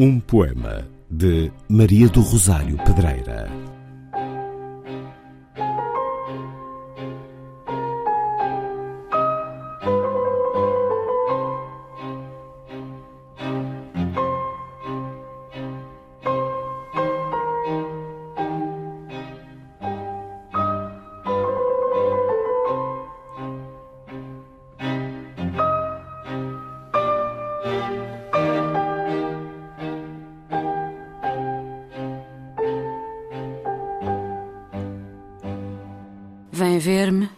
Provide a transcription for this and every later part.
Um poema de Maria do Rosário Pedreira. Vem ver-me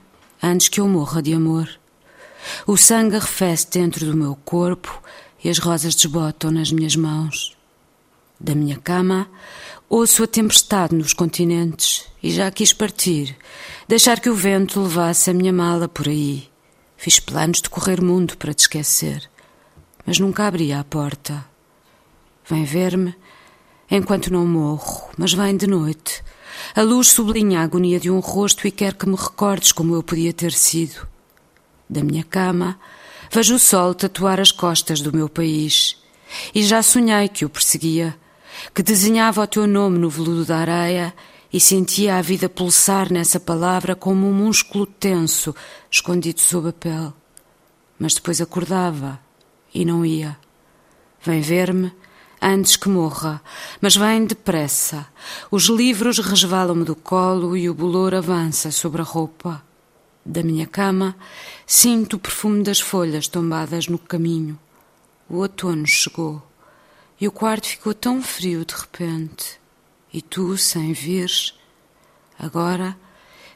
antes que eu morra de amor. O sangue arrefece dentro do meu corpo e as rosas desbotam nas minhas mãos. Da minha cama, ouço a tempestade nos continentes e já quis partir, deixar que o vento levasse a minha mala por aí. Fiz planos de correr mundo para te esquecer, mas nunca abri a porta. Vem ver-me enquanto não morro, mas vem de noite a luz sublinha a agonia de um rosto e quer que me recordes como eu podia ter sido. Da minha cama, vejo o sol tatuar as costas do meu país. E já sonhei que o perseguia, que desenhava o teu nome no veludo da areia e sentia a vida pulsar nessa palavra como um músculo tenso escondido sob a pele. Mas depois acordava e não ia. Vem ver-me antes que morra, mas vem depressa. Os livros resvalam-me do colo e o bolor avança sobre a roupa. Da minha cama, sinto o perfume das folhas tombadas no caminho. O outono chegou e o quarto ficou tão frio de repente. E tu, sem vires, agora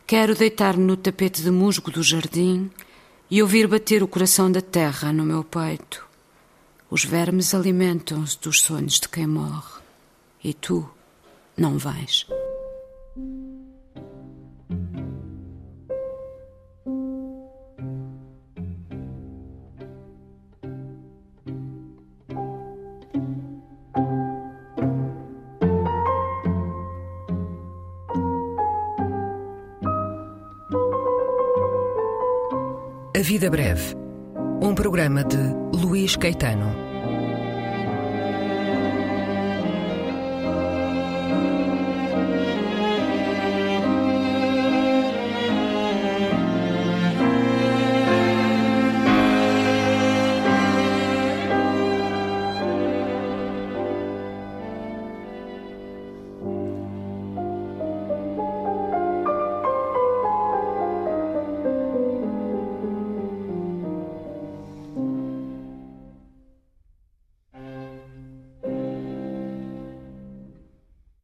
quero deitar-me no tapete de musgo do jardim e ouvir bater o coração da terra no meu peito. Os vermes alimentam-se dos sonhos de quem morre. E tu não vais. A Vida Breve. Um programa de Luís Caetano.